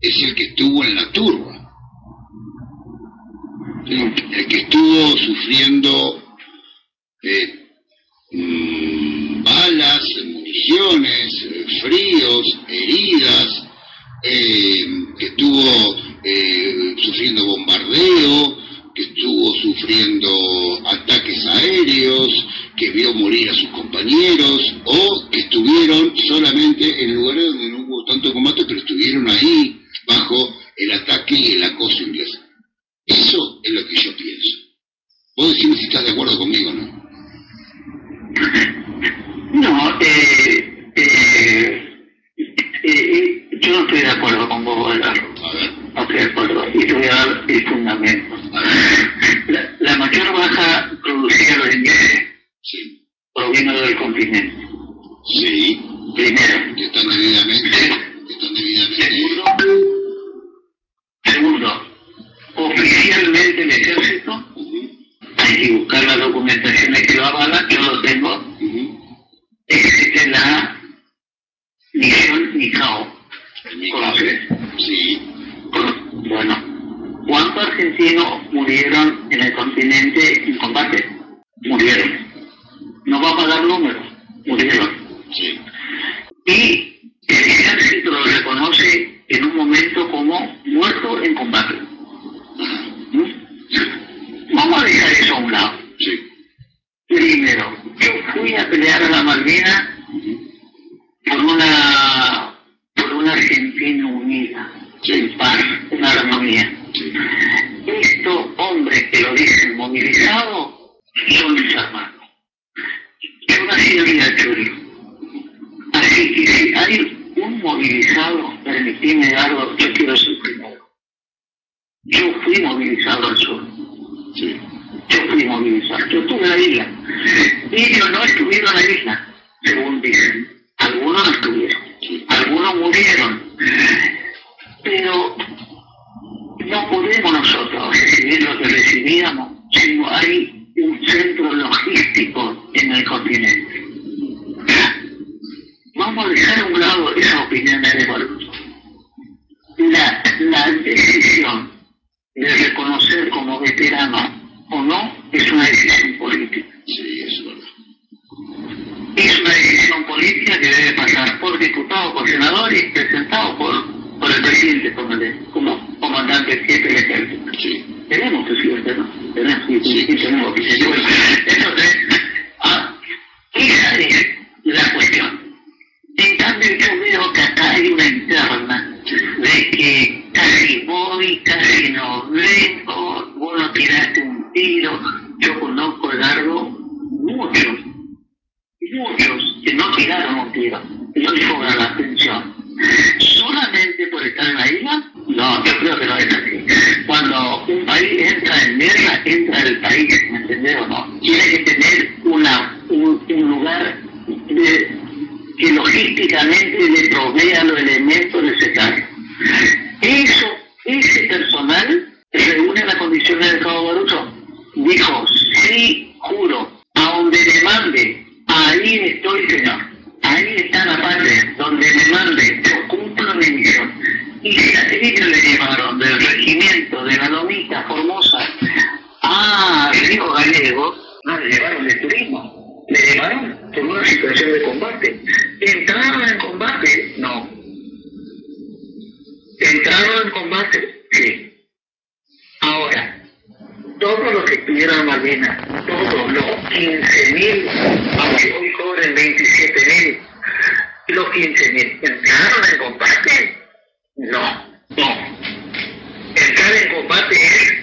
es el que estuvo en la turba. El que estuvo sufriendo eh, mm, balas, municiones, fríos, heridas, eh, que estuvo eh, sufriendo bombardeo, que estuvo sufriendo ataques aéreos, que vio morir a sus compañeros o que estuvieron solamente en lugares donde no hubo tanto combate, pero estuvieron ahí como muerto en combate. Yo fui movilizado al sur. Sí. Yo fui movilizado. Yo estuve en la isla. Ellos no estuvieron en la isla, según dicen. Algunos no estuvieron. Algunos murieron. Pero no podemos nosotros recibir lo que recibíamos si no hay un centro logístico en el continente. Vamos a dejar a un lado esas opiniones de Bolívar. La, la decisión because see Pedro Malvina, todos los 15.000, aunque hoy cobren 27.000, los 15.000, ¿entraron en combate? No, no. Entrar en combate es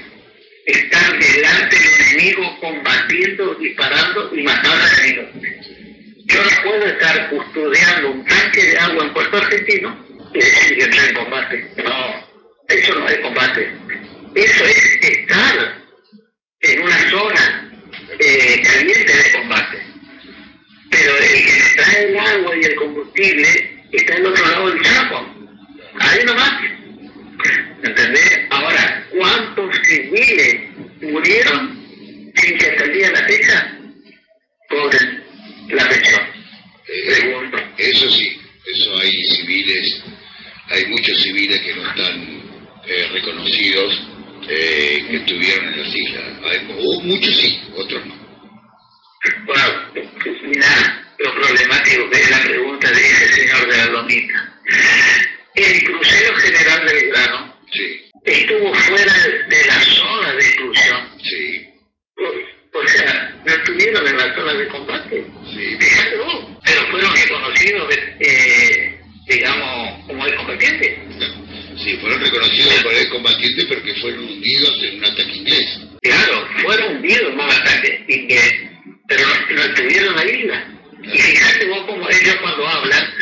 estar delante de un enemigo combatiendo, disparando y matando al enemigo. Yo no puedo estar custodiando un tanque de agua en Puerto Argentino y decir que entré en combate. No, eso no es combate. Eso es estar en una zona eh, caliente de combate. Pero el que trae el agua y el combustible está al otro lado del charco. en la Biblia. Y fíjate vos como es Dios cuando habla,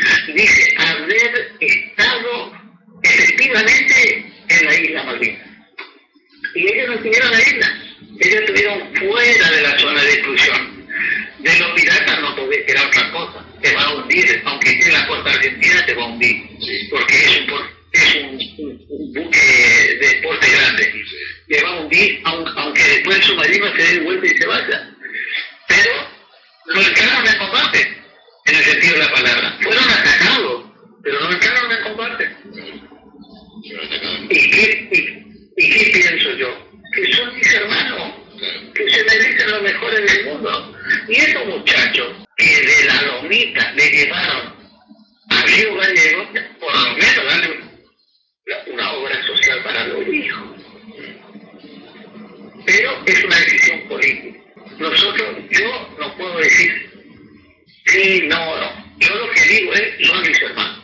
libre, ¿eh? no de mis hermanos.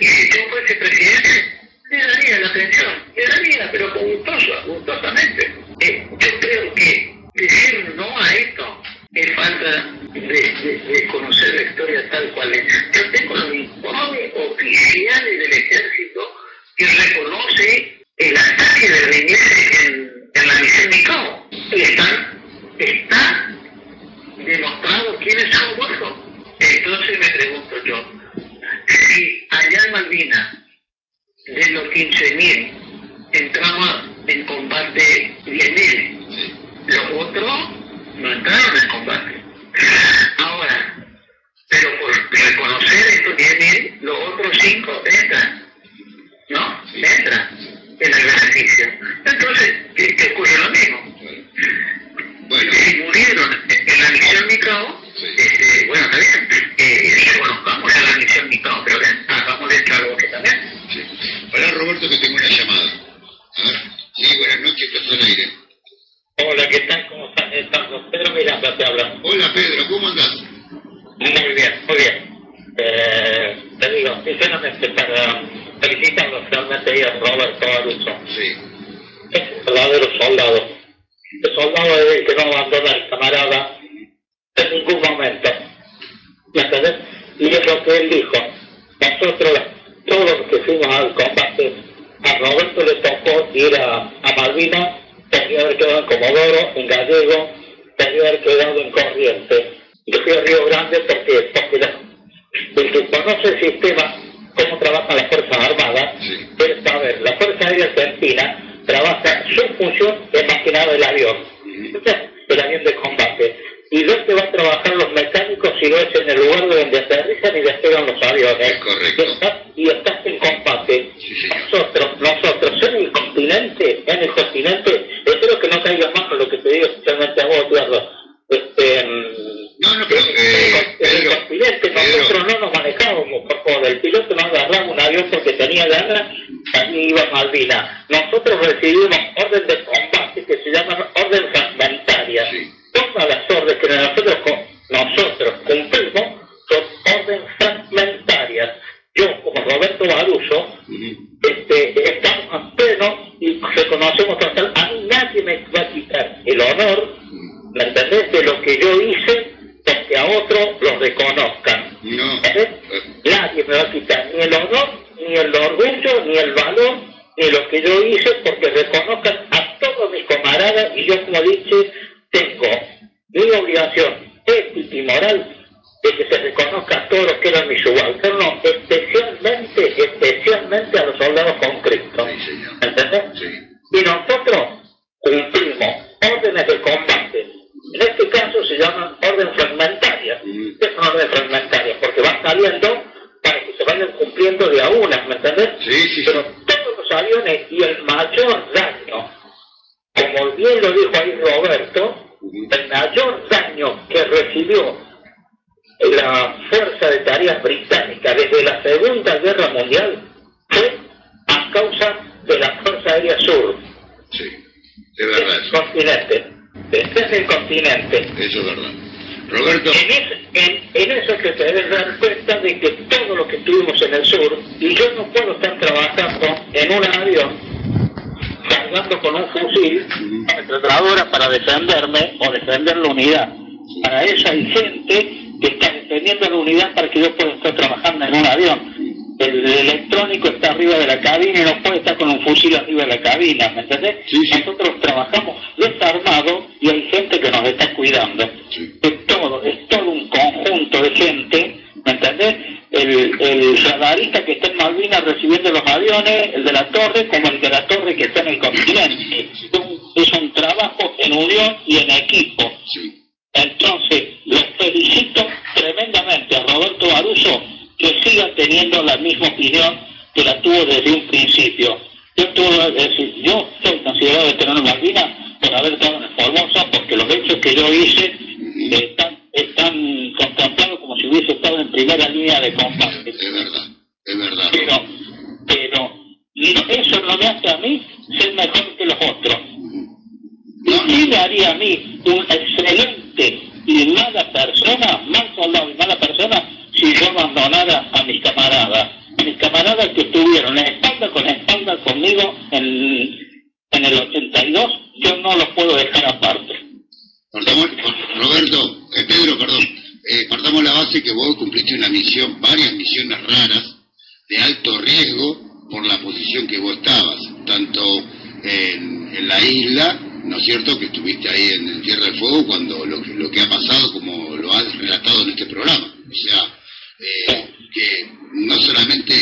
Y si yo fuese presidente, le daría la atención le daría, pero con gustosa, gustosamente. Malvinas, de los 15.000, entramos en combate 10.000. Los otros no entraron en combate. Ahora, pero por reconocer estos 10.000, los otros 5 entran. ¿No? Entran en el beneficio. Entonces, ¿qué, qué ocurre lo mismo? fuimos a combate. A Roberto le tocó ir a, a Malvinas, perdió haber quedado en Comodoro, en Gallego, perdió haber quedado en corriente Yo fui a Río Grande porque, porque, la, conoce el sistema, cómo trabajan las Fuerzas Armadas, sí. pero saber, la Fuerza Aérea Argentina trabaja, su función es más que nada el avión, uh el avión de combate. Y dónde van a trabajar los mecánicos si no ¿eh? es en el lugar donde aterrizan y despegan los aviones. Correcto nosotros, nosotros, en el continente, en el continente, espero que no caigas más. y reconocemos que a mí nadie me va a quitar el honor, ¿me entendés? De lo que yo hice, de que a otro lo reconozcan. No. Nadie me va a quitar ni el honor, ni el orgullo, ni el valor de lo que yo hice, porque reconozco y nosotros cumplimos órdenes de combate. En este caso se llama orden fragmentaria. ¿Qué son órdenes fragmentarias? Porque van saliendo para que se vayan cumpliendo de a una, ¿me entendés? Sí, sí, Pero continente. Eso es verdad. Roberto. En, es, en, en, eso que te debes dar cuenta de que todo lo que tuvimos en el sur, y yo no puedo estar trabajando en un avión cargando con un fusil, una para defenderme o defender la unidad. Para eso hay gente que está defendiendo la unidad para que yo pueda estar trabajando en un avión. El electrónico está arriba de la cabina y no puede estar con un fusil arriba de la cabina, ¿me entendés? Sí, sí. Nosotros trabajamos el de la torre, como el de la torre que está en el continente. Es un, trabajo en unión y en equipo. Sí. Entonces, los felicito tremendamente a Roberto Baruso que siga teniendo la misma opinión que la tuvo desde un principio. Yo, tuve, yo soy considerado veterano Malvinas por haber estado en Formosa, porque los hechos que yo hice están, están contemplados como si hubiese estado en primera línea de combate. Es verdad, es verdad. Pero la que vos cumpliste una misión, varias misiones raras, de alto riesgo, por la posición que vos estabas, tanto en, la isla, ¿no es cierto?, que estuviste ahí en, en Tierra del Fuego cuando lo, lo que ha pasado, como lo has relatado en este programa. O sea, eh, que no solamente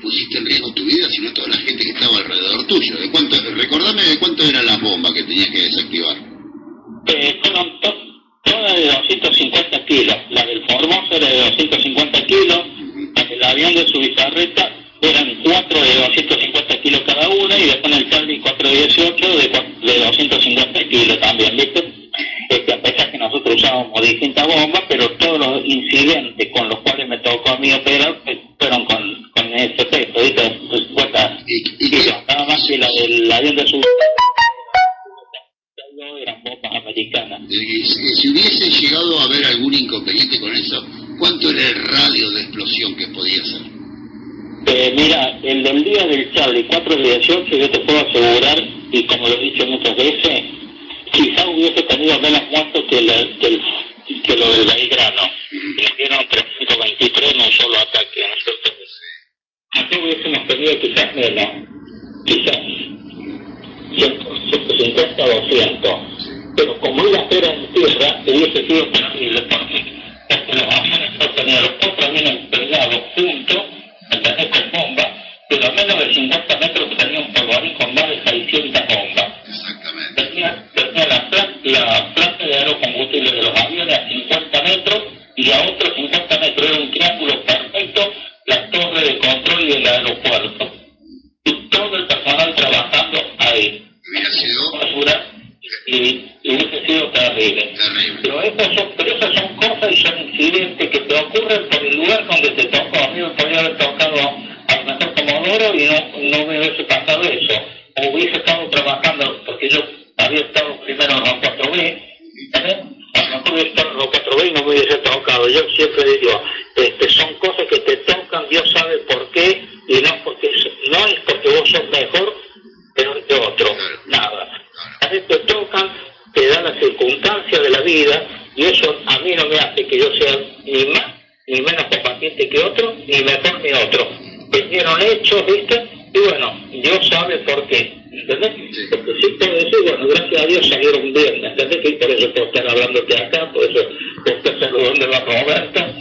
pusiste en riesgo tu vida, sino toda la gente que estaba alrededor tuyo. ¿De cuánto, recordame de cuánto eran las bombas que tenías que desactivar. Eh, fueron to- de 250 kilos, del avión de su bizarreta eran cuatro de 250 kilos cada una y después en el Charlie 418 de, de 250 kilos también, ¿viste? Este, a pesar que nosotros usábamos distintas bombas, pero todos los incidentes con los cuales me tocó a mí operar eh, fueron con, con ese peso, ¿viste? 50 ¿Y, y qué- kilos, nada más que la del avión de su eran bombas americanas. eh, si hubiese llegado a haber algún inconveniente con eso, ¿cuánto era el radio de explosión que podía ser? Eh, mira, el del día del Charlie 418 yo te puedo asegurar, y como lo he dicho muchas veces, quizá hubiese tenido menos muertos que, el- que lo del Belgrano. Le dieron 323 en un solo ataque. Nosotros, nosotros hubiésemos tenido quizás menos, quizás 150 200. Pero como iba a ser en tierra, hubiese sido terrible aviones te ocurren por el lugar donde te tocó. A mí me podría haber tocado a lo mejor Comodoro y no, no me hubiese pasado eso. O hubiese estado trabajando, porque yo había estado primero en los 4B, ¿eh? a lo mejor hubiese estado en los 4B y no me hubiese tocado. Yo siempre digo, este, son cosas que te tocan, Dios sabe por qué, y no, porque, no es porque vos sos mejor peor que otro, nada. A veces te tocan, te dan las circunstancias de la vida y eso a mí no me hace que yo sea ni más ni menos combatiente que otro, ni mejor ni otro. Vinieron hechos, ¿viste? Y bueno, Dios sabe por qué, ¿entendés? Sí. Porque sí puedo decir, bueno, gracias a Dios salieron bien, ¿entendés? Que por eso puedo estar hablándote acá, por eso puedo estar saludando a la Roberta.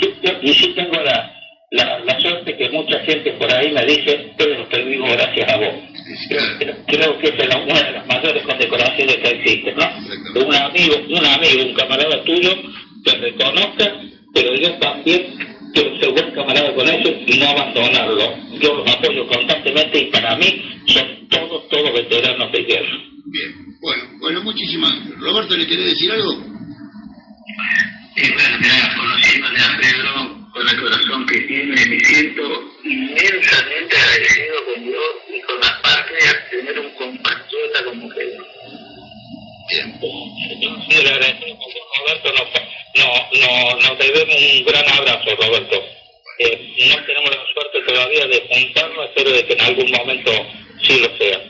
Sí, yo- y sí tengo la, la, la suerte que mucha gente por ahí me dice, pero te digo gracias a vos. Creo, que esa es la- una de las mayores condecoraciones que existen, ¿no? Un amigo, un amigo, un camarada tuyo te reconozca, pero yo también quiero ser buen camarada con ellos y no abandonarlo. Yo los apoyo constantemente y para mí son todos, todos veteranos de guerra. Bien, bueno, bueno, muchísimas. Roberto, ¿le quiere decir algo? Y bueno, ya conociéndole a Pedro con el corazón que tiene, me siento inmensamente agradecido con Dios y con la patria tener un compatriota como Pedro. Bien. Yo sí le agradezco con Roberto, nos, no, no, nos debemos un gran abrazo, Roberto. Eh, no tenemos la suerte todavía de juntarnos, espero de que en algún momento sí lo sea.